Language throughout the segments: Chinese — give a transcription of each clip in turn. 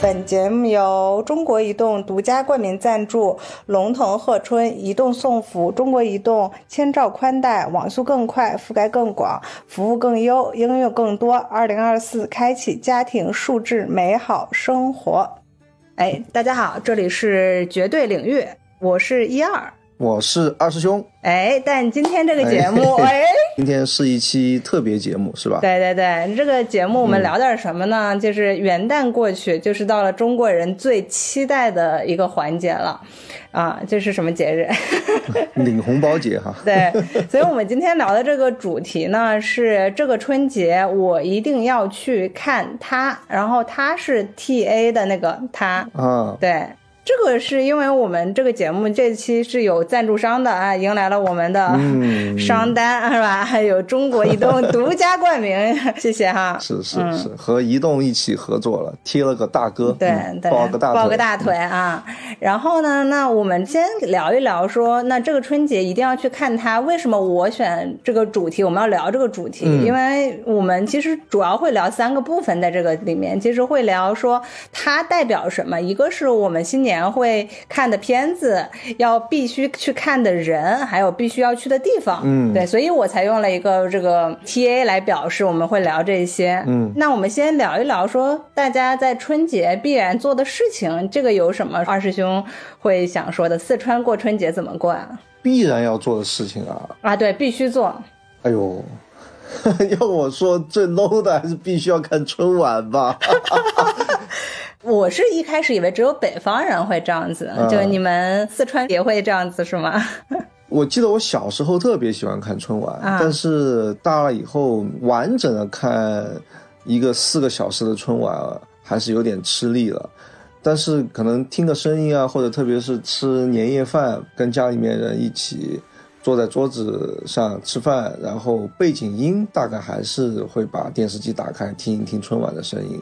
本节目由中国移动独家冠名赞助，龙腾贺春移动送福，中国移动千兆宽带，网速更快，覆盖更广，服务更优，应用更多。二零二四，开启家庭数字美好生活。哎，大家好，这里是绝对领域，我是一二。我是二师兄，哎，但今天这个节目，哎，今天是一期特别节目，是吧？对对对，这个节目我们聊点什么呢？就是元旦过去，就是到了中国人最期待的一个环节了，啊，这是什么节日？领红包节哈。对，所以我们今天聊的这个主题呢，是这个春节我一定要去看他，然后他是 T A 的那个他，啊，对。这个是因为我们这个节目这期是有赞助商的啊，迎来了我们的商单是吧？还有中国移动独家冠名，谢谢哈。是是是，和移动一起合作了，贴了个大哥，对对，抱个大腿，抱个大腿啊。然后呢，那我们先聊一聊，说那这个春节一定要去看它。为什么我选这个主题？我们要聊这个主题，因为我们其实主要会聊三个部分，在这个里面，其实会聊说它代表什么。一个是我们新年。会看的片子，要必须去看的人，还有必须要去的地方，嗯，对，所以我才用了一个这个 T A 来表示我们会聊这些，嗯，那我们先聊一聊，说大家在春节必然做的事情，这个有什么？二师兄会想说的，四川过春节怎么过啊？必然要做的事情啊？啊，对，必须做。哎呦，要我说最 low 的还是必须要看春晚吧。我是一开始以为只有北方人会这样子，就你们四川也会这样子是吗？我记得我小时候特别喜欢看春晚，但是大了以后完整的看一个四个小时的春晚还是有点吃力了。但是可能听个声音啊，或者特别是吃年夜饭，跟家里面人一起坐在桌子上吃饭，然后背景音大概还是会把电视机打开听一听春晚的声音。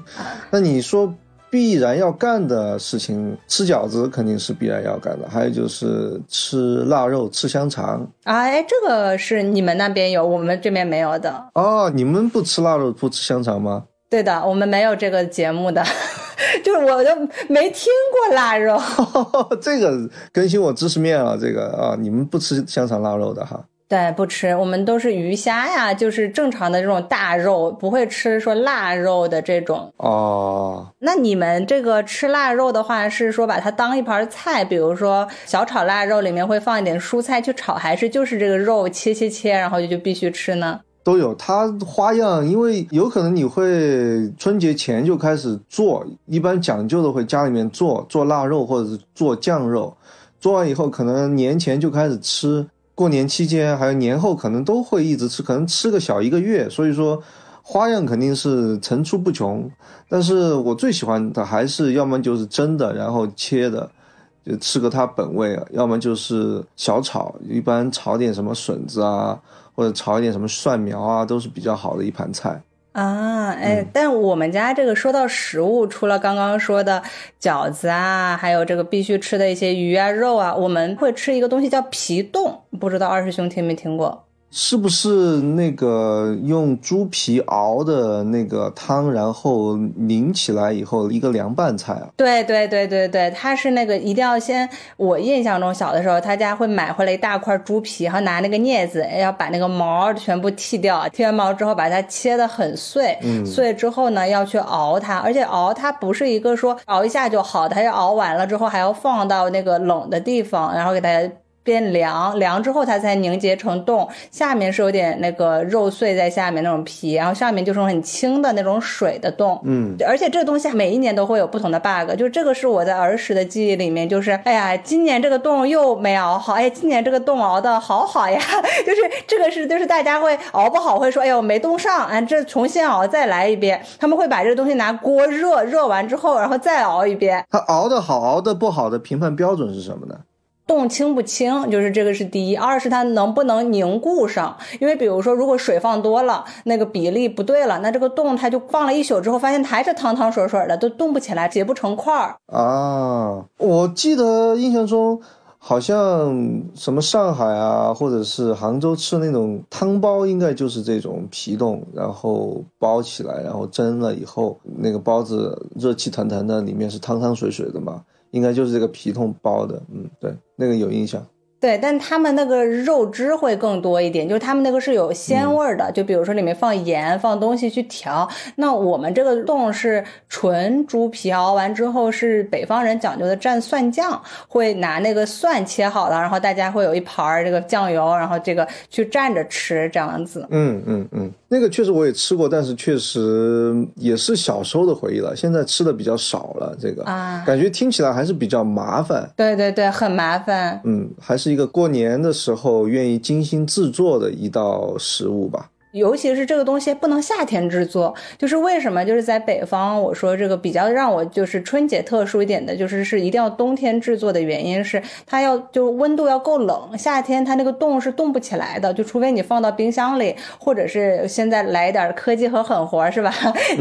那你说？必然要干的事情，吃饺子肯定是必然要干的，还有就是吃腊肉、吃香肠。哎，这个是你们那边有，我们这边没有的。哦，你们不吃腊肉、不吃香肠吗？对的，我们没有这个节目的，就是我都没听过腊肉。这个更新我知识面了，这个啊，你们不吃香肠、腊肉的哈。对，不吃，我们都是鱼虾呀，就是正常的这种大肉，不会吃说腊肉的这种。哦，那你们这个吃腊肉的话，是说把它当一盘菜，比如说小炒腊肉里面会放一点蔬菜去炒，还是就是这个肉切切切，然后就就必须吃呢？都有，它花样，因为有可能你会春节前就开始做，一般讲究的会家里面做做腊肉或者是做酱肉，做完以后可能年前就开始吃。过年期间还有年后，可能都会一直吃，可能吃个小一个月。所以说，花样肯定是层出不穷。但是我最喜欢的还是要么就是蒸的，然后切的，就吃个它本味；要么就是小炒，一般炒点什么笋子啊，或者炒一点什么蒜苗啊，都是比较好的一盘菜。啊，哎，但我们家这个说到食物，除了刚刚说的饺子啊，还有这个必须吃的一些鱼啊、肉啊，我们会吃一个东西叫皮冻，不知道二师兄听没听过？是不是那个用猪皮熬的那个汤，然后拧起来以后一个凉拌菜啊？对对对对对，它是那个一定要先，我印象中小的时候，他家会买回来一大块猪皮，然后拿那个镊子要把那个毛全部剃掉，剃完毛之后把它切的很碎，碎之后呢要去熬它，而且熬它不是一个说熬一下就好，它要熬完了之后还要放到那个冷的地方，然后给它。变凉，凉之后它才凝结成冻，下面是有点那个肉碎在下面那种皮，然后上面就是很轻的那种水的冻。嗯，而且这个东西每一年都会有不同的 bug，就这个是我在儿时的记忆里面，就是哎呀，今年这个冻又没熬好，哎，今年这个冻熬的好好呀，就是这个是就是大家会熬不好会说，哎呦没冻上，哎，这重新熬再来一遍，他们会把这个东西拿锅热热完之后，然后再熬一遍。它熬的好，熬的不好的评判标准是什么呢？冻清不清，就是这个是第一；二是它能不能凝固上，因为比如说如果水放多了，那个比例不对了，那这个冻它就放了一宿之后，发现还是汤汤水水的，都冻不起来，结不成块儿啊。我记得印象中。好像什么上海啊，或者是杭州吃那种汤包，应该就是这种皮冻，然后包起来，然后蒸了以后，那个包子热气腾腾的，里面是汤汤水水的嘛，应该就是这个皮痛包的。嗯，对，那个有印象。对，但他们那个肉汁会更多一点，就是他们那个是有鲜味儿的，就比如说里面放盐、放东西去调。那我们这个冻是纯猪皮熬完之后，是北方人讲究的蘸蒜酱，会拿那个蒜切好了，然后大家会有一盘儿这个酱油，然后这个去蘸着吃，这样子。嗯嗯嗯，那个确实我也吃过，但是确实也是小时候的回忆了，现在吃的比较少了。这个啊，感觉听起来还是比较麻烦。对对对，很麻烦。嗯，还是。是一个过年的时候愿意精心制作的一道食物吧。尤其是这个东西不能夏天制作，就是为什么？就是在北方，我说这个比较让我就是春节特殊一点的，就是是一定要冬天制作的原因是它要就温度要够冷，夏天它那个冻是冻不起来的，就除非你放到冰箱里，或者是现在来一点科技和狠活是吧？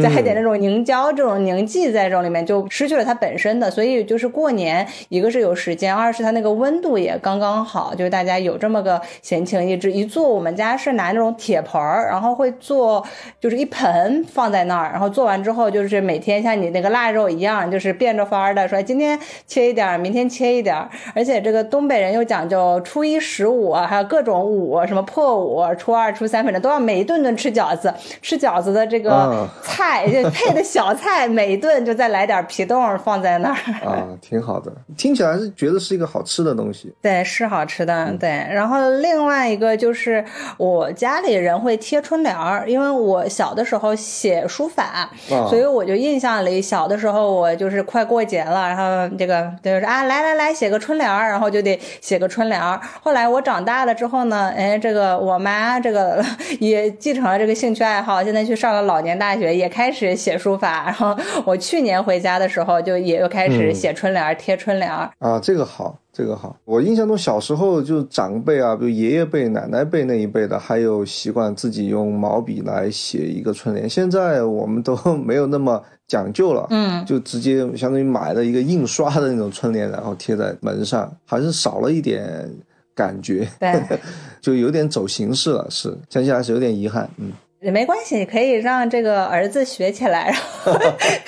加一点那种凝胶这种凝剂在这种里面，就失去了它本身的。所以就是过年，一个是有时间，二是它那个温度也刚刚好，就是大家有这么个闲情逸致一做，我们家是拿那种铁盆儿。然后会做，就是一盆放在那儿，然后做完之后，就是每天像你那个腊肉一样，就是变着法儿的说，今天切一点，明天切一点。而且这个东北人又讲究初一十五，还有各种五，什么破五、初二、初三，反正都要每一顿顿吃饺子。吃饺子的这个菜就配的小菜，每一顿就再来点皮冻放在那儿。啊，挺好的，听起来是觉得是一个好吃的东西。对，是好吃的。对，然后另外一个就是我家里人会贴。贴春联儿，因为我小的时候写书法，所以我就印象里小的时候我就是快过节了，然后这个就是啊来来来写个春联儿，然后就得写个春联儿。后来我长大了之后呢，哎，这个我妈这个也继承了这个兴趣爱好，现在去上了老年大学，也开始写书法。然后我去年回家的时候，就也又开始写春联儿，贴春联儿。啊，这个好。这个好，我印象中小时候就长辈啊，比如爷爷辈、奶奶辈那一辈的，还有习惯自己用毛笔来写一个春联。现在我们都没有那么讲究了，嗯，就直接相当于买了一个印刷的那种春联，然后贴在门上，还是少了一点感觉，对，就有点走形式了，是想起来是有点遗憾，嗯。也没关系，可以让这个儿子学起来，然后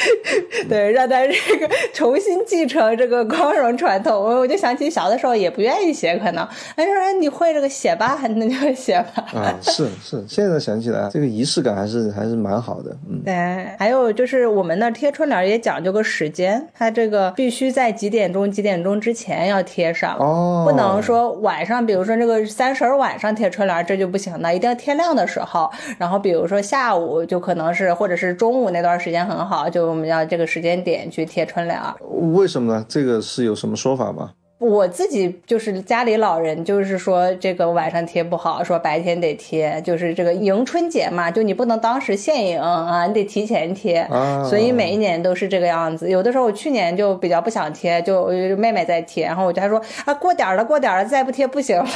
对，让他这个重新继承这个光荣传统。我我就想起小的时候也不愿意写，可能他说：“哎，你会这个写吧，那就写吧。”啊，是是，现在想起来，这个仪式感还是还是蛮好的。嗯，对。还有就是我们那贴春联也讲究个时间，它这个必须在几点钟几点钟之前要贴上，哦，不能说晚上，比如说这个三十晚上贴春联这就不行了，一定要天亮的时候，然后。比如说下午就可能是，或者是中午那段时间很好，就我们要这个时间点去贴春联。为什么呢？这个是有什么说法吗？我自己就是家里老人，就是说这个晚上贴不好，说白天得贴，就是这个迎春节嘛，就你不能当时现迎啊，你得提前贴，所以每一年都是这个样子。有的时候我去年就比较不想贴，就妹妹在贴，然后我就还说啊过点了过点了，再不贴不行了，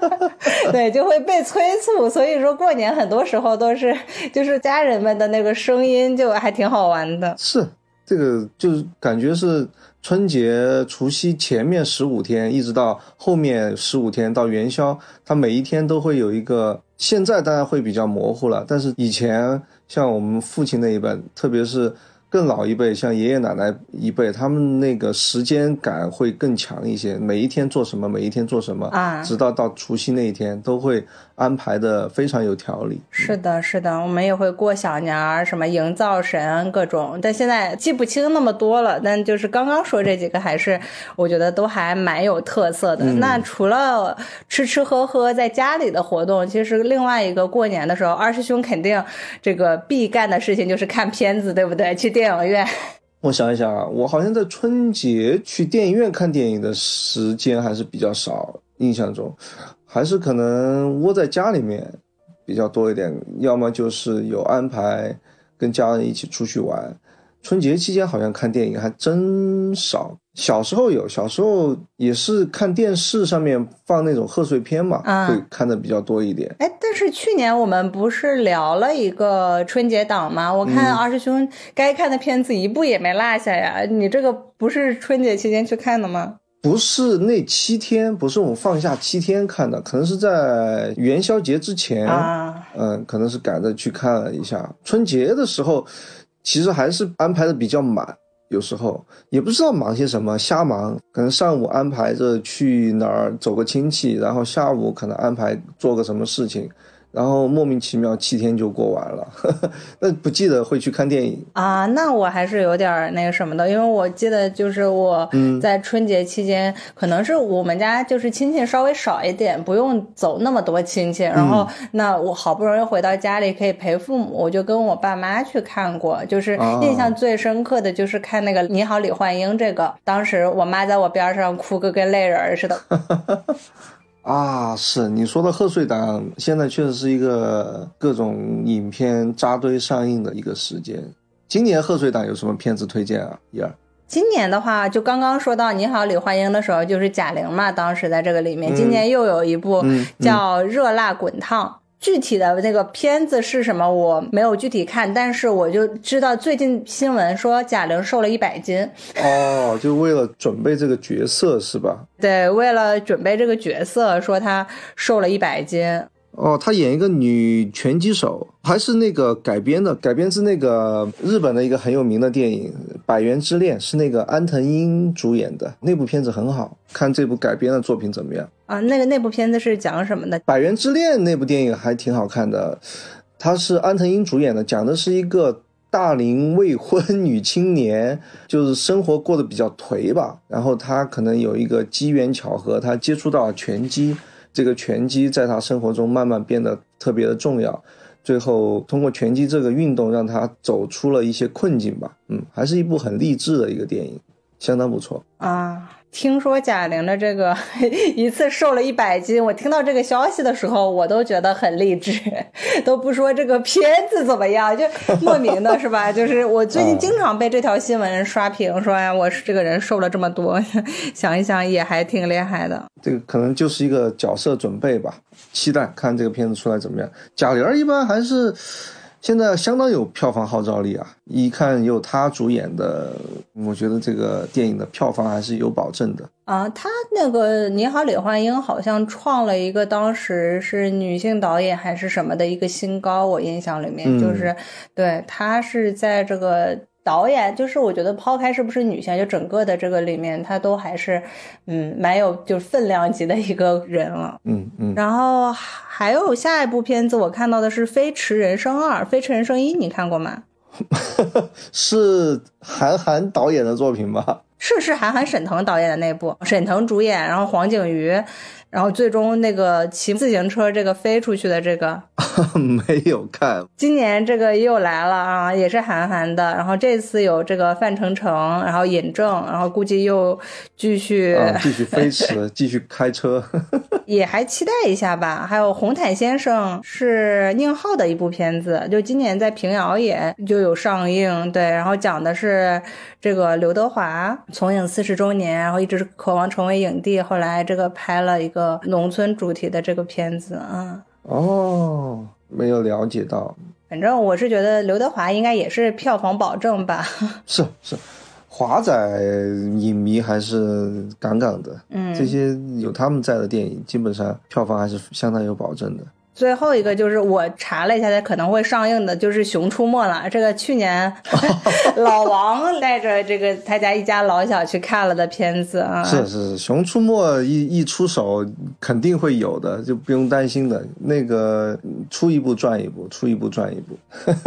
对，就会被催促。所以说过年很多时候都是就是家人们的那个声音就还挺好玩的。是这个就是感觉是。春节除夕前面十五天，一直到后面十五天到元宵，它每一天都会有一个。现在当然会比较模糊了，但是以前像我们父亲那一辈，特别是。更老一辈，像爷爷奶奶一辈，他们那个时间感会更强一些。每一天做什么，每一天做什么啊，直到到除夕那一天，都会安排的非常有条理。是的，是的，我们也会过小年儿，什么营造神各种。但现在记不清那么多了，但就是刚刚说这几个，还是我觉得都还蛮有特色的。那除了吃吃喝喝在家里的活动，其实另外一个过年的时候，二师兄肯定这个必干的事情就是看片子，对不对？去。电影院，我想一想啊，我好像在春节去电影院看电影的时间还是比较少，印象中，还是可能窝在家里面比较多一点，要么就是有安排跟家人一起出去玩。春节期间好像看电影还真少，小时候有，小时候也是看电视上面放那种贺岁片嘛，会看的比较多一点。哎，但是去年我们不是聊了一个春节档吗？我看二师兄该看的片子一部也没落下呀。你这个不是春节期间去看的吗？不是那七天，不是我们放假七天看的，可能是在元宵节之前，啊，嗯，可能是赶着去看了一下。春节的时候，其实还是安排的比较满，有时候也不知道忙些什么，瞎忙。可能上午安排着去哪儿走个亲戚，然后下午可能安排做个什么事情。然后莫名其妙七天就过完了，那不记得会去看电影啊？那我还是有点那个什么的，因为我记得就是我在春节期间，可能是我们家就是亲戚稍微少一点，不用走那么多亲戚，然后那我好不容易回到家里可以陪父母，我就跟我爸妈去看过，就是印象最深刻的就是看那个《你好，李焕英》这个，当时我妈在我边上哭个跟泪人似的。啊，是你说的贺岁档，现在确实是一个各种影片扎堆上映的一个时间。今年贺岁档有什么片子推荐啊？一二。今年的话，就刚刚说到《你好，李焕英》的时候，就是贾玲嘛，当时在这个里面。今年又有一部叫《热辣滚烫》。具体的那个片子是什么，我没有具体看，但是我就知道最近新闻说贾玲瘦了一百斤。哦，就为了准备这个角色是吧？对，为了准备这个角色，说她瘦了一百斤。哦，她演一个女拳击手，还是那个改编的，改编自那个日本的一个很有名的电影《百元之恋》，是那个安藤英主演的那部片子很好看。这部改编的作品怎么样？啊，那个那部片子是讲什么的？《百元之恋》那部电影还挺好看的，它是安藤英主演的，讲的是一个大龄未婚 女青年，就是生活过得比较颓吧，然后她可能有一个机缘巧合，她接触到了拳击。这个拳击在他生活中慢慢变得特别的重要，最后通过拳击这个运动让他走出了一些困境吧。嗯，还是一部很励志的一个电影，相当不错啊。听说贾玲的这个 一次瘦了一百斤，我听到这个消息的时候，我都觉得很励志，都不说这个片子怎么样，就莫名的 是吧？就是我最近经常被这条新闻刷屏，说呀，我是这个人瘦了这么多，想一想也还挺厉害的。这个可能就是一个角色准备吧，期待看这个片子出来怎么样。贾玲一般还是。现在相当有票房号召力啊！一看有他主演的，我觉得这个电影的票房还是有保证的啊。他那个《你好，李焕英》好像创了一个当时是女性导演还是什么的一个新高，我印象里面就是，对他是在这个。导演就是我觉得抛开是不是女性，就整个的这个里面，他都还是，嗯，蛮有就是分量级的一个人了。嗯嗯。然后还有下一部片子，我看到的是《飞驰人生二》《飞驰人生一》，你看过吗？是韩寒导演的作品吧？是是韩寒、沈腾导演的那部，沈腾主演，然后黄景瑜。然后最终那个骑自行车这个飞出去的这个 没有看，今年这个又来了啊，也是韩寒的。然后这次有这个范丞丞，然后尹正，然后估计又继续继续飞驰，继续开车，也还期待一下吧。还有《红毯先生》是宁浩的一部片子，就今年在平遥也就有上映。对，然后讲的是这个刘德华从影四十周年，然后一直渴望成为影帝，后来这个拍了一个。个农村主题的这个片子啊，哦，没有了解到。反正我是觉得刘德华应该也是票房保证吧。是 是，华仔影迷还是杠杠的。嗯，这些有他们在的电影，基本上票房还是相当有保证的。最后一个就是我查了一下，它可能会上映的，就是《熊出没》了。这个去年老王带着这个他家一家老小去看了的片子啊。是是是，《熊出没》一一出手肯定会有的，就不用担心的。那个出一部赚一部，出一部赚一部。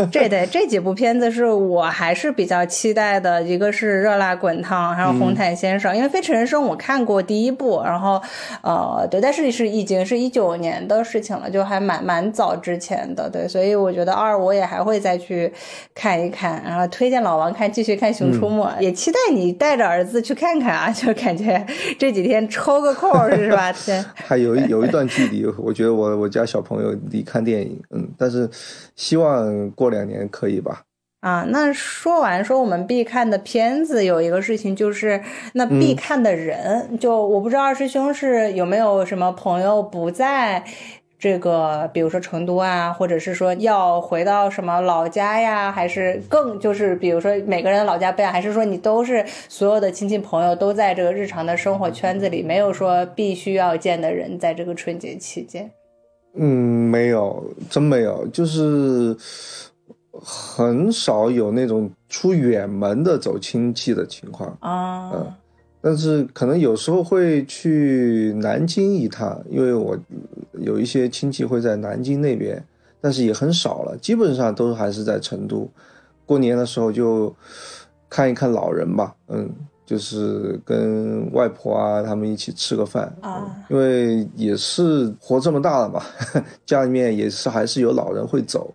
这 对这几部片子是我还是比较期待的，一个是《热辣滚烫》，还有《红毯先生》，因为《飞驰人生》我看过第一部，然后呃对，但是是已经是一九年的事情了，就还。蛮蛮早之前的，对，所以我觉得二我也还会再去看一看，然后推荐老王看，继续看《熊出没》，也期待你带着儿子去看看啊，就感觉这几天抽个空是吧？对，还有有一段距离，我觉得我我家小朋友离看电影，嗯，但是希望过两年可以吧。啊，那说完说我们必看的片子，有一个事情就是那必看的人，就我不知道二师兄是有没有什么朋友不在。这个，比如说成都啊，或者是说要回到什么老家呀，还是更就是比如说每个人的老家不一样，还是说你都是所有的亲戚朋友都在这个日常的生活圈子里，没有说必须要见的人在这个春节期间？嗯，没有，真没有，就是很少有那种出远门的走亲戚的情况啊。嗯，但是可能有时候会去南京一趟，因为我有一些亲戚会在南京那边，但是也很少了，基本上都还是在成都。过年的时候就看一看老人吧，嗯。就是跟外婆啊，他们一起吃个饭啊，因为也是活这么大了嘛，家里面也是还是有老人会走，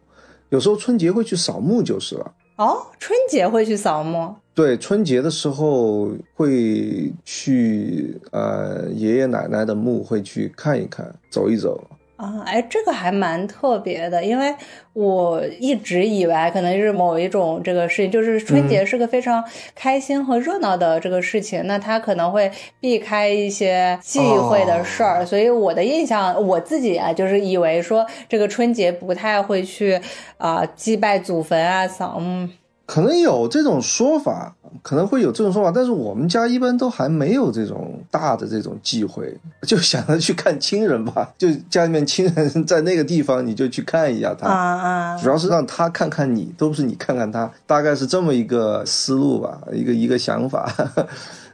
有时候春节会去扫墓就是了。哦，春节会去扫墓？对，春节的时候会去呃爷爷奶奶的墓会去看一看，走一走。啊，哎，这个还蛮特别的，因为我一直以为可能是某一种这个事情，就是春节是个非常开心和热闹的这个事情，那他可能会避开一些忌讳的事儿，所以我的印象，我自己啊，就是以为说这个春节不太会去啊祭拜祖坟啊扫墓。可能有这种说法，可能会有这种说法，但是我们家一般都还没有这种大的这种忌讳，就想着去看亲人吧，就家里面亲人在那个地方，你就去看一下他，啊啊，主要是让他看看你，都不是你看看他，大概是这么一个思路吧，一个一个想法。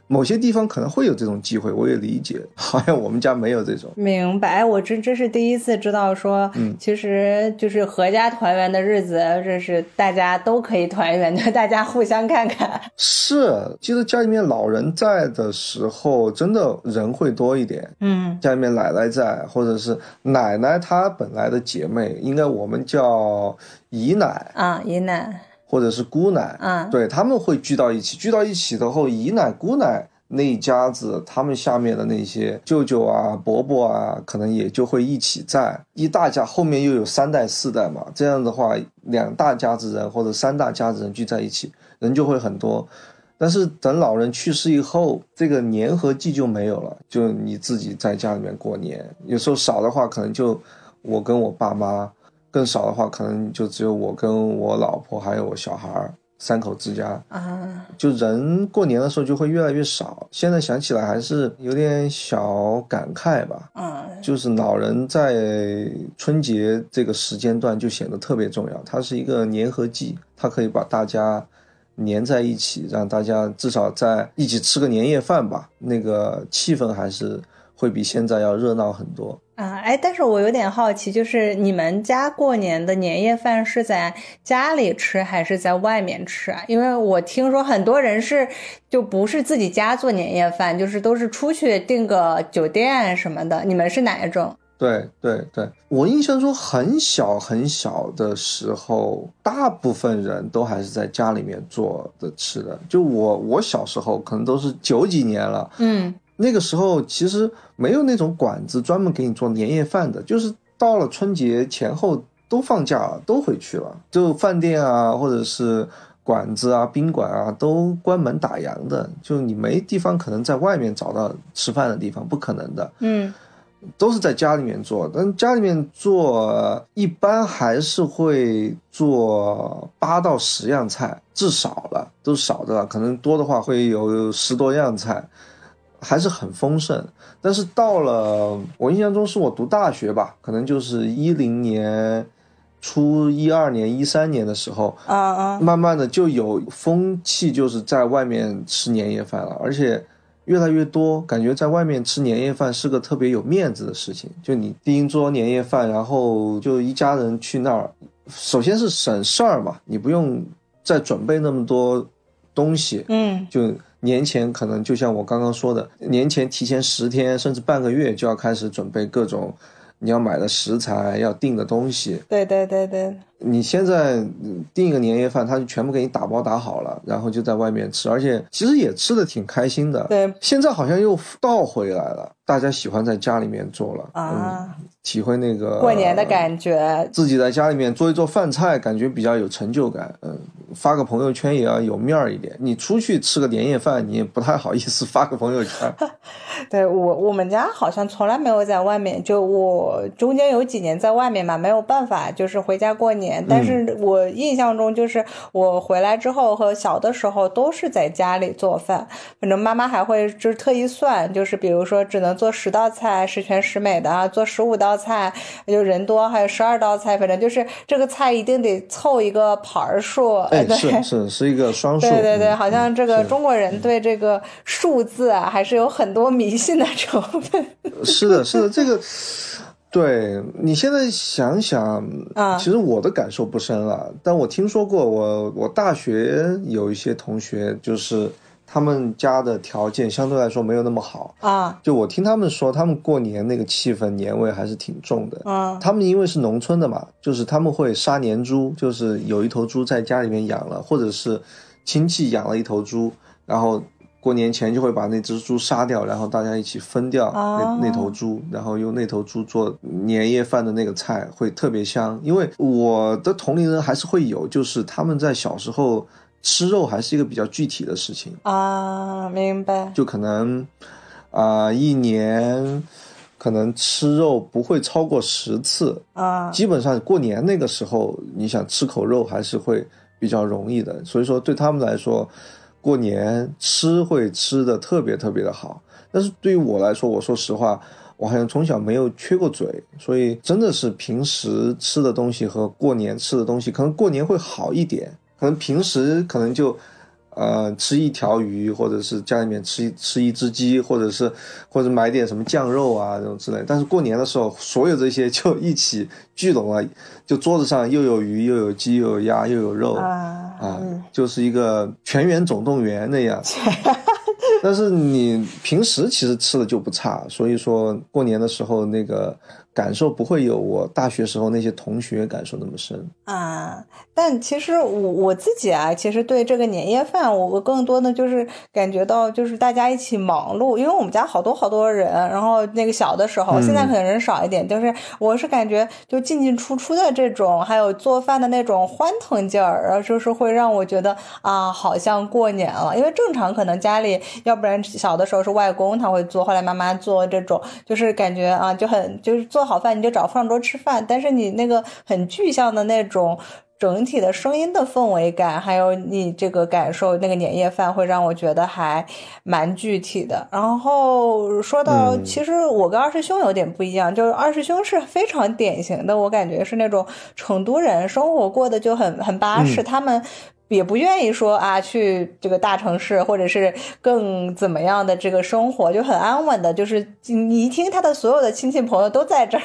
某些地方可能会有这种机会，我也理解。好像我们家没有这种。明白，我真真是第一次知道说，嗯，其实就是合家团圆的日子，这是大家都可以团圆的，大家互相看看。是，其实家里面老人在的时候，真的人会多一点。嗯，家里面奶奶在，或者是奶奶她本来的姐妹，应该我们叫姨奶啊，姨奶。或者是姑奶，嗯，对他们会聚到一起，聚到一起的后，姨奶、姑奶那一家子，他们下面的那些舅舅啊、伯伯啊，可能也就会一起在一大家，后面又有三代四代嘛，这样的话，两大家子人或者三大家子人聚在一起，人就会很多。但是等老人去世以后，这个粘合剂就没有了，就你自己在家里面过年，有时候少的话，可能就我跟我爸妈。更少的话，可能就只有我跟我老婆还有我小孩儿三口之家啊，就人过年的时候就会越来越少。现在想起来还是有点小感慨吧。嗯，就是老人在春节这个时间段就显得特别重要，它是一个粘合剂，它可以把大家粘在一起，让大家至少在一起吃个年夜饭吧，那个气氛还是会比现在要热闹很多。啊，哎，但是我有点好奇，就是你们家过年的年夜饭是在家里吃还是在外面吃啊？因为我听说很多人是就不是自己家做年夜饭，就是都是出去订个酒店什么的。你们是哪一种？对对对，我印象中很小很小的时候，大部分人都还是在家里面做的吃的。就我我小时候可能都是九几年了，嗯。那个时候其实没有那种馆子专门给你做年夜饭的，就是到了春节前后都放假了，都回去了，就饭店啊或者是馆子啊、宾馆啊都关门打烊的，就你没地方可能在外面找到吃饭的地方，不可能的。嗯，都是在家里面做，但家里面做一般还是会做八到十样菜，至少了，都少的了，可能多的话会有十多样菜。还是很丰盛，但是到了我印象中是我读大学吧，可能就是一零年初一二年一三年的时候，啊啊，慢慢的就有风气，就是在外面吃年夜饭了，而且越来越多，感觉在外面吃年夜饭是个特别有面子的事情。就你订一桌年夜饭，然后就一家人去那儿，首先是省事儿嘛，你不用再准备那么多东西，嗯，就。年前可能就像我刚刚说的，年前提前十天甚至半个月就要开始准备各种你要买的食材、要订的东西。对对对对，你现在订一个年夜饭，他就全部给你打包打好了，然后就在外面吃，而且其实也吃的挺开心的。对，现在好像又倒回来了，大家喜欢在家里面做了啊，体会那个过年的感觉。自己在家里面做一做饭菜，感觉比较有成就感。嗯，发个朋友圈也要有面儿一点。你出去吃个年夜饭，你也不太好意思发个朋友圈。对我，我们家好像从来没有在外面，就我中间有几年在外面嘛，没有办法，就是回家过年。但是我印象中，就是我回来之后和小的时候都是在家里做饭。反正妈妈还会就是特意算，就是比如说只能做十道菜，十全十美的啊，做十五道菜，就人多还有十二道菜，反正就是这个菜一定得凑一个盘数。哎，是是是一个双数。对对对，好像这个中国人对这个数字啊，还是有很多迷信的成分。是的，是的，这个。对你现在想想，啊，其实我的感受不深了。但我听说过，我我大学有一些同学，就是他们家的条件相对来说没有那么好啊。就我听他们说，他们过年那个气氛年味还是挺重的。嗯，他们因为是农村的嘛，就是他们会杀年猪，就是有一头猪在家里面养了，或者是亲戚养了一头猪，然后。过年前就会把那只猪杀掉，然后大家一起分掉那那头猪，然后用那头猪做年夜饭的那个菜，会特别香。因为我的同龄人还是会有，就是他们在小时候吃肉还是一个比较具体的事情啊，明白？就可能啊，一年可能吃肉不会超过十次啊，基本上过年那个时候，你想吃口肉还是会比较容易的。所以说对他们来说。过年吃会吃的特别特别的好，但是对于我来说，我说实话，我好像从小没有缺过嘴，所以真的是平时吃的东西和过年吃的东西，可能过年会好一点，可能平时可能就。呃，吃一条鱼，或者是家里面吃一吃一只鸡，或者是或者买点什么酱肉啊这种之类。但是过年的时候，所有这些就一起聚拢了，就桌子上又有鱼，又有鸡，又有鸭，又有肉啊，就是一个全员总动员那样。但是你平时其实吃的就不差，所以说过年的时候那个。感受不会有我大学时候那些同学感受那么深啊，但其实我我自己啊，其实对这个年夜饭，我我更多的就是感觉到就是大家一起忙碌，因为我们家好多好多人，然后那个小的时候，现在可能人少一点，就是我是感觉就进进出出的这种，还有做饭的那种欢腾劲儿，然后就是会让我觉得啊，好像过年了，因为正常可能家里要不然小的时候是外公他会做，后来妈妈做这种，就是感觉啊就很就是做。好饭你就找饭桌吃饭，但是你那个很具象的那种整体的声音的氛围感，还有你这个感受，那个年夜饭会让我觉得还蛮具体的。然后说到，其实我跟二师兄有点不一样，就是二师兄是非常典型的，我感觉是那种成都人，生活过得就很很巴适，他们。也不愿意说啊，去这个大城市，或者是更怎么样的这个生活，就很安稳的。就是你一听他的所有的亲戚朋友都在这儿。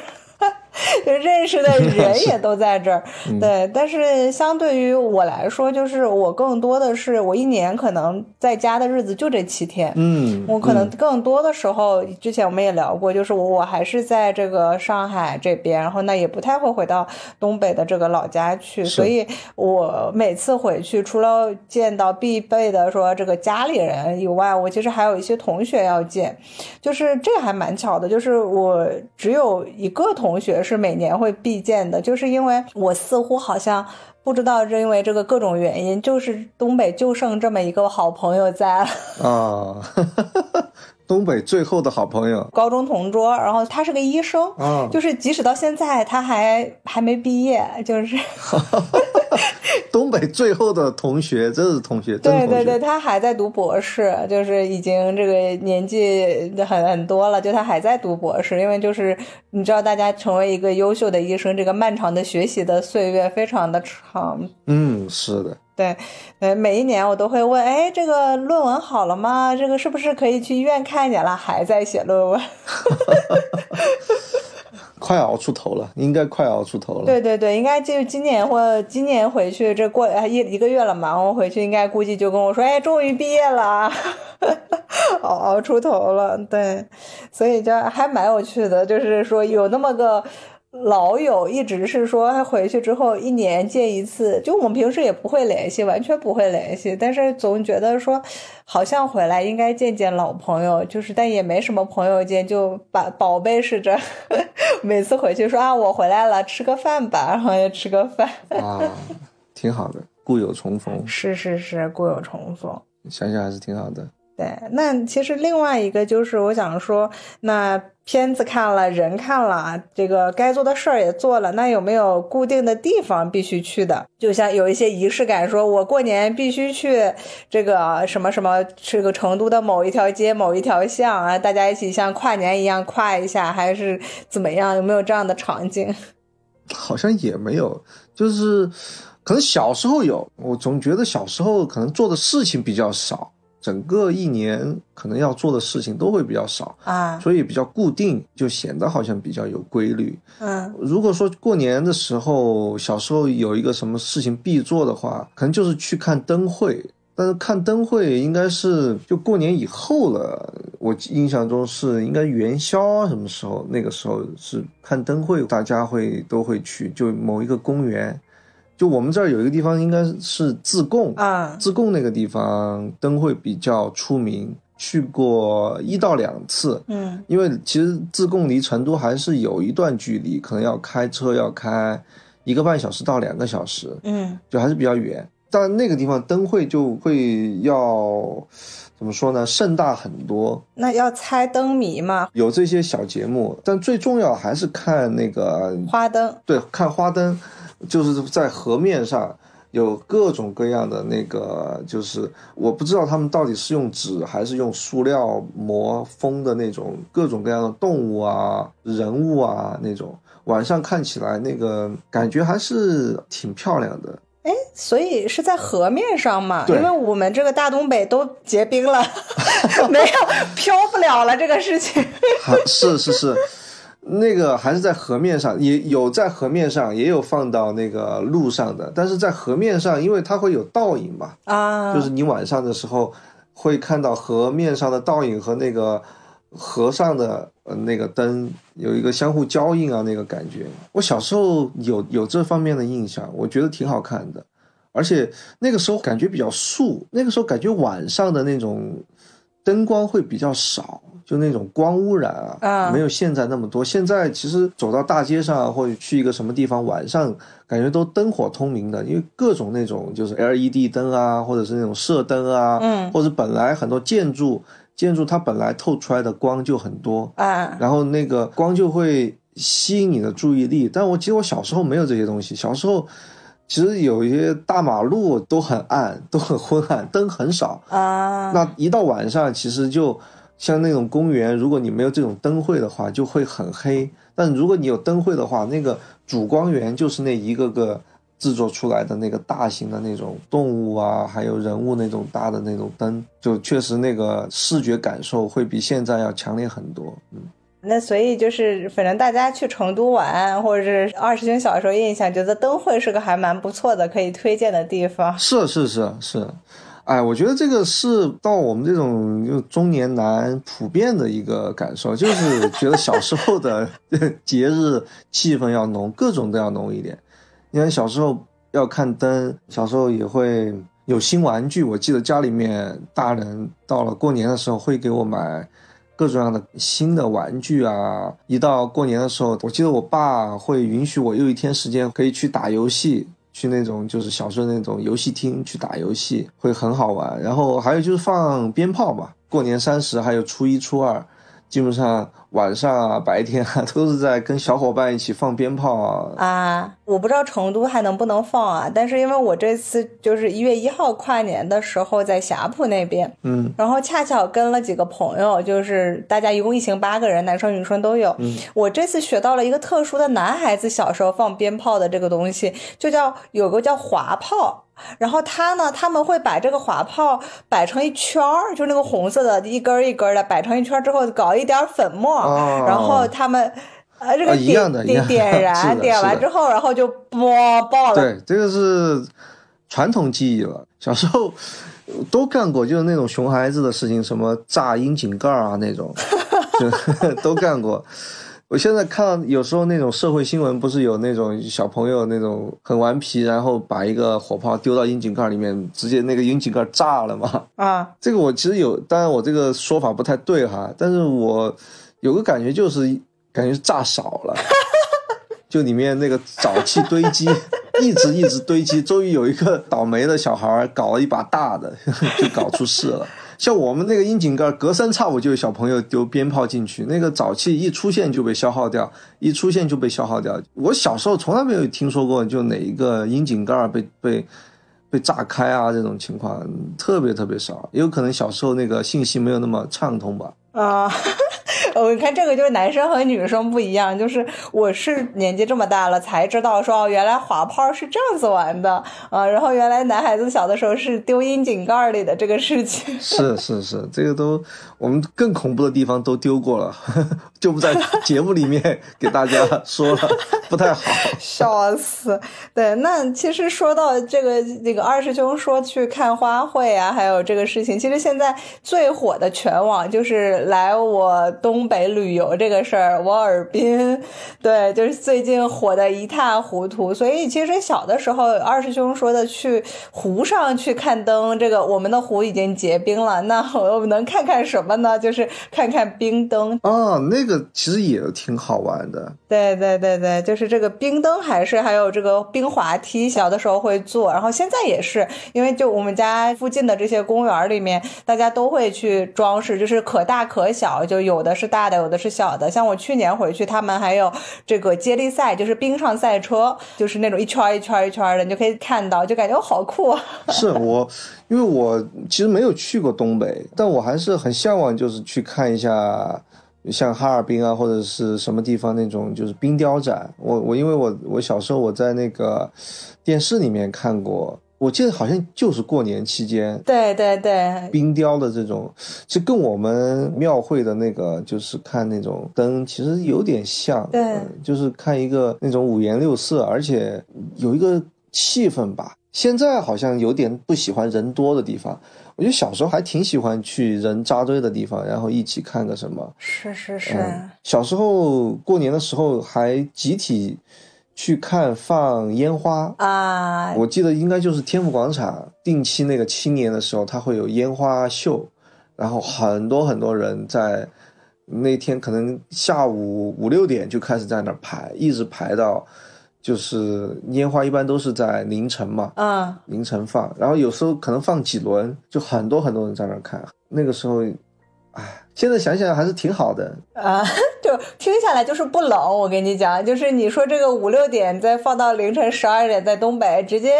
就认识的 人也都在这儿，对。但是相对于我来说，就是我更多的是我一年可能在家的日子就这七天，嗯，我可能更多的时候，之前我们也聊过，就是我我还是在这个上海这边，然后那也不太会回到东北的这个老家去，所以我每次回去，除了见到必备的说这个家里人以外，我其实还有一些同学要见，就是这还蛮巧的，就是我只有一个同学。是每年会必见的，就是因为我似乎好像不知道，是因为这个各种原因，就是东北就剩这么一个好朋友在了啊。东北最后的好朋友，高中同桌，然后他是个医生，就是即使到现在他还还没毕业，就是。东北最后的同学，这是同学，对对对，他还在读博士，就是已经这个年纪很很多了，就他还在读博士，因为就是你知道，大家成为一个优秀的医生，这个漫长的学习的岁月非常的长。嗯，是的，对，呃，每一年我都会问，哎，这个论文好了吗？这个是不是可以去医院看见了？还在写论文。快熬出头了，应该快熬出头了。对对对，应该就今年或今年回去，这过一一个月了嘛，我回去应该估计就跟我说，哎，终于毕业了，熬熬出头了。对，所以就还蛮有趣的，就是说有那么个老友一直是说他回去之后一年见一次，就我们平时也不会联系，完全不会联系，但是总觉得说好像回来应该见见老朋友，就是但也没什么朋友见，就把宝贝似的，每次回去说啊我回来了，吃个饭吧，然后就吃个饭，啊，挺好的，故友重逢，是是是，故友重逢。想想还是挺好的。对，那其实另外一个就是我想说，那片子看了，人看了，这个该做的事儿也做了，那有没有固定的地方必须去的？就像有一些仪式感，说我过年必须去这个什么什么，这个成都的某一条街、某一条巷啊，大家一起像跨年一样跨一下，还是怎么样？有没有这样的场景？好像也没有，就是可能小时候有，我总觉得小时候可能做的事情比较少。整个一年可能要做的事情都会比较少啊，所以比较固定，就显得好像比较有规律。嗯，如果说过年的时候，小时候有一个什么事情必做的话，可能就是去看灯会。但是看灯会应该是就过年以后了，我印象中是应该元宵什么时候？那个时候是看灯会，大家会都会去，就某一个公园。就我们这儿有一个地方，应该是自贡啊，自贡那个地方灯会比较出名，去过一到两次。嗯，因为其实自贡离成都还是有一段距离，可能要开车要开一个半小时到两个小时。嗯，就还是比较远。但那个地方灯会就会要怎么说呢？盛大很多。那要猜灯谜吗？有这些小节目，但最重要还是看那个花灯。对，看花灯。就是在河面上有各种各样的那个，就是我不知道他们到底是用纸还是用塑料膜封的那种各种各样的动物啊、人物啊那种，晚上看起来那个感觉还是挺漂亮的。哎，所以是在河面上嘛？对，因为我们这个大东北都结冰了，没有漂不了了这个事情。是是是。那个还是在河面上，也有在河面上，也有放到那个路上的。但是在河面上，因为它会有倒影嘛，啊，就是你晚上的时候会看到河面上的倒影和那个河上的呃那个灯有一个相互交映啊，那个感觉。我小时候有有这方面的印象，我觉得挺好看的，而且那个时候感觉比较素，那个时候感觉晚上的那种灯光会比较少。就那种光污染啊，没有现在那么多。现在其实走到大街上或者去一个什么地方，晚上感觉都灯火通明的，因为各种那种就是 LED 灯啊，或者是那种射灯啊，嗯，或者本来很多建筑建筑它本来透出来的光就很多啊，然后那个光就会吸引你的注意力。但我记得我小时候没有这些东西，小时候其实有一些大马路都很暗，都很昏暗，灯很少啊。那一到晚上，其实就。像那种公园，如果你没有这种灯会的话，就会很黑。但如果你有灯会的话，那个主光源就是那一个个制作出来的那个大型的那种动物啊，还有人物那种大的那种灯，就确实那个视觉感受会比现在要强烈很多。嗯，那所以就是，反正大家去成都玩，或者是二师兄小时候印象，觉得灯会是个还蛮不错的，可以推荐的地方。是是是是。哎，我觉得这个是到我们这种就中年男普遍的一个感受，就是觉得小时候的 节日气氛要浓，各种都要浓一点。你看小时候要看灯，小时候也会有新玩具。我记得家里面大人到了过年的时候会给我买各种各样的新的玩具啊。一到过年的时候，我记得我爸会允许我有一天时间可以去打游戏。去那种就是小时候那种游戏厅去打游戏会很好玩，然后还有就是放鞭炮嘛，过年三十还有初一初二，基本上。晚上啊，白天啊，都是在跟小伙伴一起放鞭炮啊。啊，我不知道成都还能不能放啊，但是因为我这次就是一月一号跨年的时候在霞浦那边，嗯，然后恰巧跟了几个朋友，就是大家一共一行八个人，男生女生都有。嗯，我这次学到了一个特殊的男孩子小时候放鞭炮的这个东西，就叫有个叫滑炮。然后他呢，他们会把这个滑炮摆成一圈儿，就那个红色的，一根一根的摆成一圈之后，搞一点粉末，然后他们呃这个点点点燃，点完之后，然后就啵爆了。对，这个是传统技艺了，小时候都干过，就是那种熊孩子的事情，什么炸窨井盖啊那种，就 都干过。我现在看到有时候那种社会新闻，不是有那种小朋友那种很顽皮，然后把一个火炮丢到窨井盖里面，直接那个窨井盖炸了嘛？啊，这个我其实有，当然我这个说法不太对哈，但是我有个感觉就是感觉是炸少了，就里面那个沼气堆积，一直一直堆积，终于有一个倒霉的小孩搞了一把大的，就搞出事了。像我们那个窨井盖，隔三差五就有小朋友丢鞭炮进去，那个沼气一出现就被消耗掉，一出现就被消耗掉。我小时候从来没有听说过，就哪一个窨井盖被被被炸开啊这种情况，特别特别少。也有可能小时候那个信息没有那么畅通吧。啊，我看这个就是男生和女生不一样，就是我是年纪这么大了才知道说，原来滑炮是这样子玩的啊，然后原来男孩子小的时候是丢窨井盖里的这个事情。是是是，这个都我们更恐怖的地方都丢过了，就不在节目里面给大家说了，不太好。笑死！对，那其实说到这个这个二师兄说去看花卉啊，还有这个事情，其实现在最火的全网就是来我东北旅游这个事儿，我尔滨，对，就是最近火的一塌糊涂。所以其实小的时候，二师兄说的去湖上去看灯，这个我们的湖已经结冰了，那我们能看看什么呢？就是看看冰灯哦，那个其实也挺好玩的。对对对对，就是这个冰灯，还是还有这个冰滑梯，小的时候会做，然后现在也是，因为就我们家附近的这些公园里面，大家都会去装饰，就是可大可小，就有有的是大的，有的是小的。像我去年回去，他们还有这个接力赛，就是冰上赛车，就是那种一圈一圈一圈的，你就可以看到，就感觉好酷。是我，因为我其实没有去过东北，但我还是很向往，就是去看一下。像哈尔滨啊，或者是什么地方那种就是冰雕展，我我因为我我小时候我在那个电视里面看过，我记得好像就是过年期间，对对对，冰雕的这种，其实跟我们庙会的那个就是看那种灯，其实有点像，对，就是看一个那种五颜六色，而且有一个气氛吧。现在好像有点不喜欢人多的地方。我觉得小时候还挺喜欢去人扎堆的地方，然后一起看个什么。是是是。小时候过年的时候还集体去看放烟花啊！我记得应该就是天府广场定期那个青年的时候，它会有烟花秀，然后很多很多人在那天可能下午五六点就开始在那儿排，一直排到。就是烟花一般都是在凌晨嘛，啊，凌晨放，然后有时候可能放几轮，就很多很多人在那看。那个时候，现在想想还是挺好的啊，就听下来就是不冷。我跟你讲，就是你说这个五六点再放到凌晨十二点，在东北直接。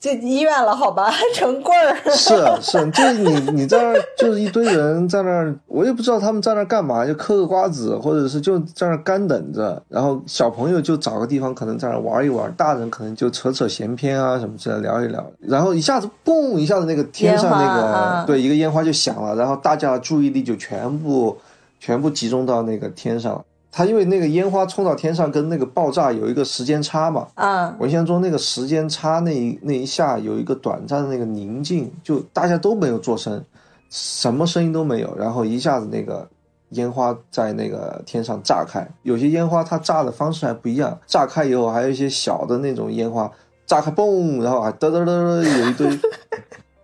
这医院了，好吧，成棍儿。是是，就是你你在那儿，就是一堆人在那儿，我也不知道他们在那儿干嘛，就嗑个瓜子，或者是就在那儿干等着。然后小朋友就找个地方，可能在那儿玩一玩，大人可能就扯扯闲篇啊什么之类，聊一聊。然后一下子嘣，一下子那个天上那个对一个烟花就响了，然后大家的注意力就全部全部集中到那个天上。它因为那个烟花冲到天上，跟那个爆炸有一个时间差嘛。嗯，我印象中那个时间差那一那一下有一个短暂的那个宁静，就大家都没有做声，什么声音都没有，然后一下子那个烟花在那个天上炸开。有些烟花它炸的方式还不一样，炸开以后还有一些小的那种烟花炸开嘣，然后还嘚嘚嘚嘚有一堆。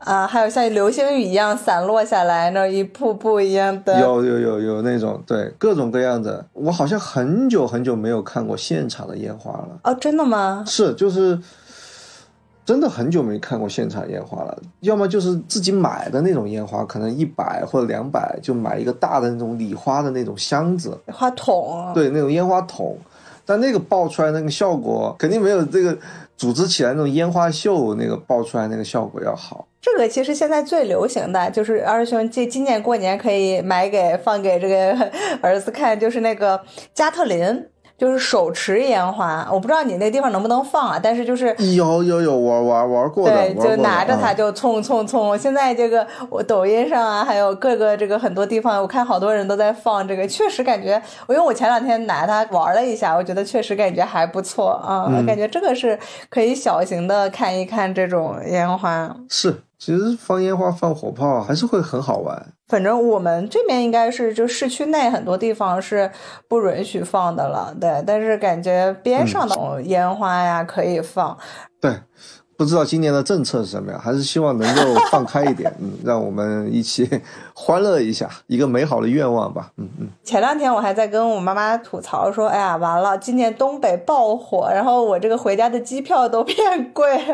啊，还有像流星雨一样散落下来，那一瀑布一样的，有有有有那种，对，各种各样的。我好像很久很久没有看过现场的烟花了。哦，真的吗？是，就是真的很久没看过现场烟花了。要么就是自己买的那种烟花，可能一百或者两百，就买一个大的那种礼花的那种箱子，花筒，对，那种烟花筒。但那个爆出来那个效果，肯定没有这个组织起来那种烟花秀那个爆出来那个效果要好。这个其实现在最流行的就是二师兄，这今年过年可以买给放给这个儿子看，就是那个加特林。就是手持烟花，我不知道你那地方能不能放啊？但是就是有有有玩玩玩过的，对，就拿着它就冲冲冲。现在这个我抖音上啊，还有各个这个很多地方，我看好多人都在放这个，确实感觉，因为我前两天拿它玩了一下，我觉得确实感觉还不错啊，感觉这个是可以小型的看一看这种烟花。是。其实放烟花、放火炮还是会很好玩。反正我们这边应该是就市区内很多地方是不允许放的了，对。但是感觉边上的烟花呀可以放。对，不知道今年的政策是什么样，还是希望能够放开一点，嗯，让我们一起欢乐一下，一个美好的愿望吧。嗯嗯。前两天我还在跟我妈妈吐槽说：“哎呀，完了，今年东北爆火，然后我这个回家的机票都变贵。”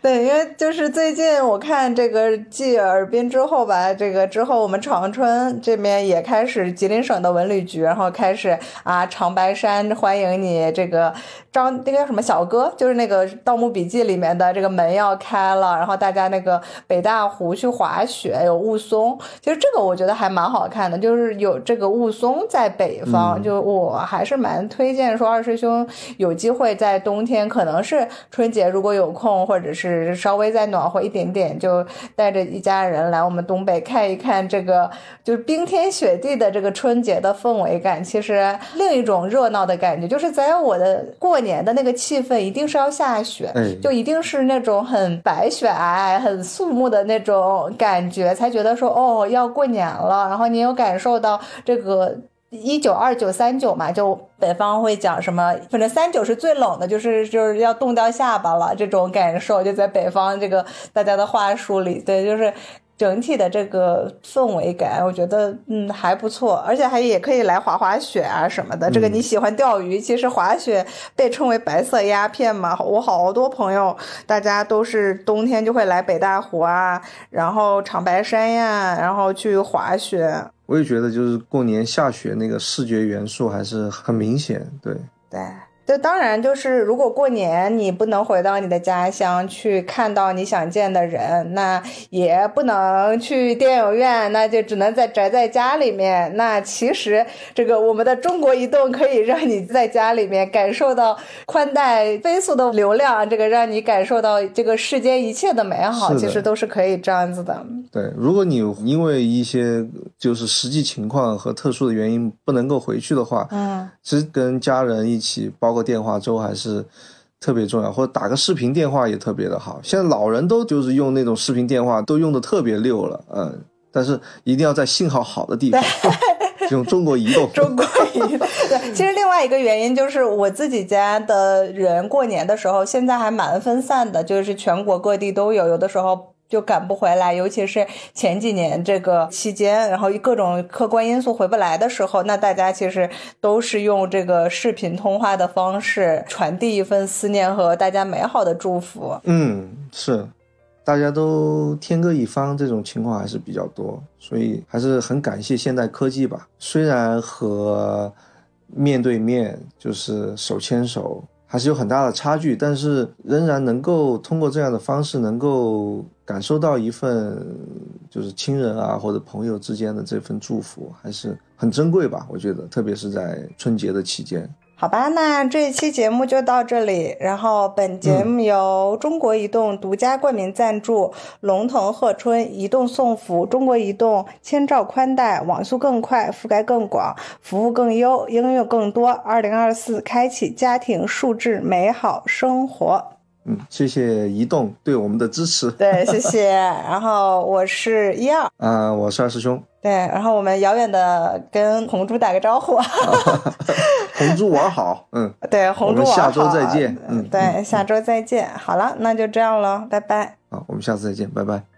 对，因为就是最近我看这个继尔滨之后吧，这个之后我们长春这边也开始吉林省的文旅局，然后开始啊长白山欢迎你这个张那个叫什么小哥，就是那个《盗墓笔记》里面的这个门要开了，然后大家那个北大湖去滑雪有雾凇，其实这个我觉得还蛮好看的，就是有这个雾凇在北方，就我还是蛮推荐说二师兄有机会在冬天，可能是春节如果有空或者是。稍微再暖和一点点，就带着一家人来我们东北看一看这个，就是冰天雪地的这个春节的氛围感。其实另一种热闹的感觉，就是在我的过年的那个气氛，一定是要下雪，就一定是那种很白雪皑皑、很肃穆的那种感感觉，才觉得说哦要过年了。然后你有感受到这个。一九二九三九嘛，就北方会讲什么？反正三九是最冷的，就是就是要冻掉下巴了，这种感受就在北方这个大家的话术里，对，就是整体的这个氛围感，我觉得嗯还不错，而且还也可以来滑滑雪啊什么的。这个你喜欢钓鱼，其实滑雪被称为白色鸦片嘛，我好多朋友大家都是冬天就会来北大湖啊，然后长白山呀，然后去滑雪。我也觉得，就是过年下雪那个视觉元素还是很明显，对。对。这当然就是，如果过年你不能回到你的家乡去看到你想见的人，那也不能去电影院，那就只能在宅在家里面。那其实这个我们的中国移动可以让你在家里面感受到宽带飞速的流量，这个让你感受到这个世间一切的美好，其实都是可以这样子的。对，如果你因为一些就是实际情况和特殊的原因不能够回去的话，嗯，其实跟家人一起包。电话粥还是特别重要，或者打个视频电话也特别的好。现在老人都就是用那种视频电话，都用的特别溜了，嗯。但是一定要在信号好的地方，用中国移动。中国移动。对，其实另外一个原因就是我自己家的人过年的时候，现在还蛮分散的，就是全国各地都有，有的时候。就赶不回来，尤其是前几年这个期间，然后各种客观因素回不来的时候，那大家其实都是用这个视频通话的方式传递一份思念和大家美好的祝福。嗯，是，大家都天各一方，这种情况还是比较多，所以还是很感谢现代科技吧。虽然和面对面就是手牵手还是有很大的差距，但是仍然能够通过这样的方式能够。感受到一份就是亲人啊或者朋友之间的这份祝福，还是很珍贵吧？我觉得，特别是在春节的期间。好吧，那这一期节目就到这里。然后，本节目由中国移动独家冠名赞助，龙腾贺春移动送福，中国移动千兆宽带，网速更快，覆盖更广，服务更优，应用更多。二零二四，开启家庭数字美好生活。嗯，谢谢移动对我们的支持。对，谢谢。然后我是一二，嗯，我是二师兄。对，然后我们遥远的跟红猪打个招呼。红猪玩好，嗯，对，红猪玩好。下周再见，嗯，对，下周再见。好了，那就这样了，拜拜。好，我们下次再见，拜拜。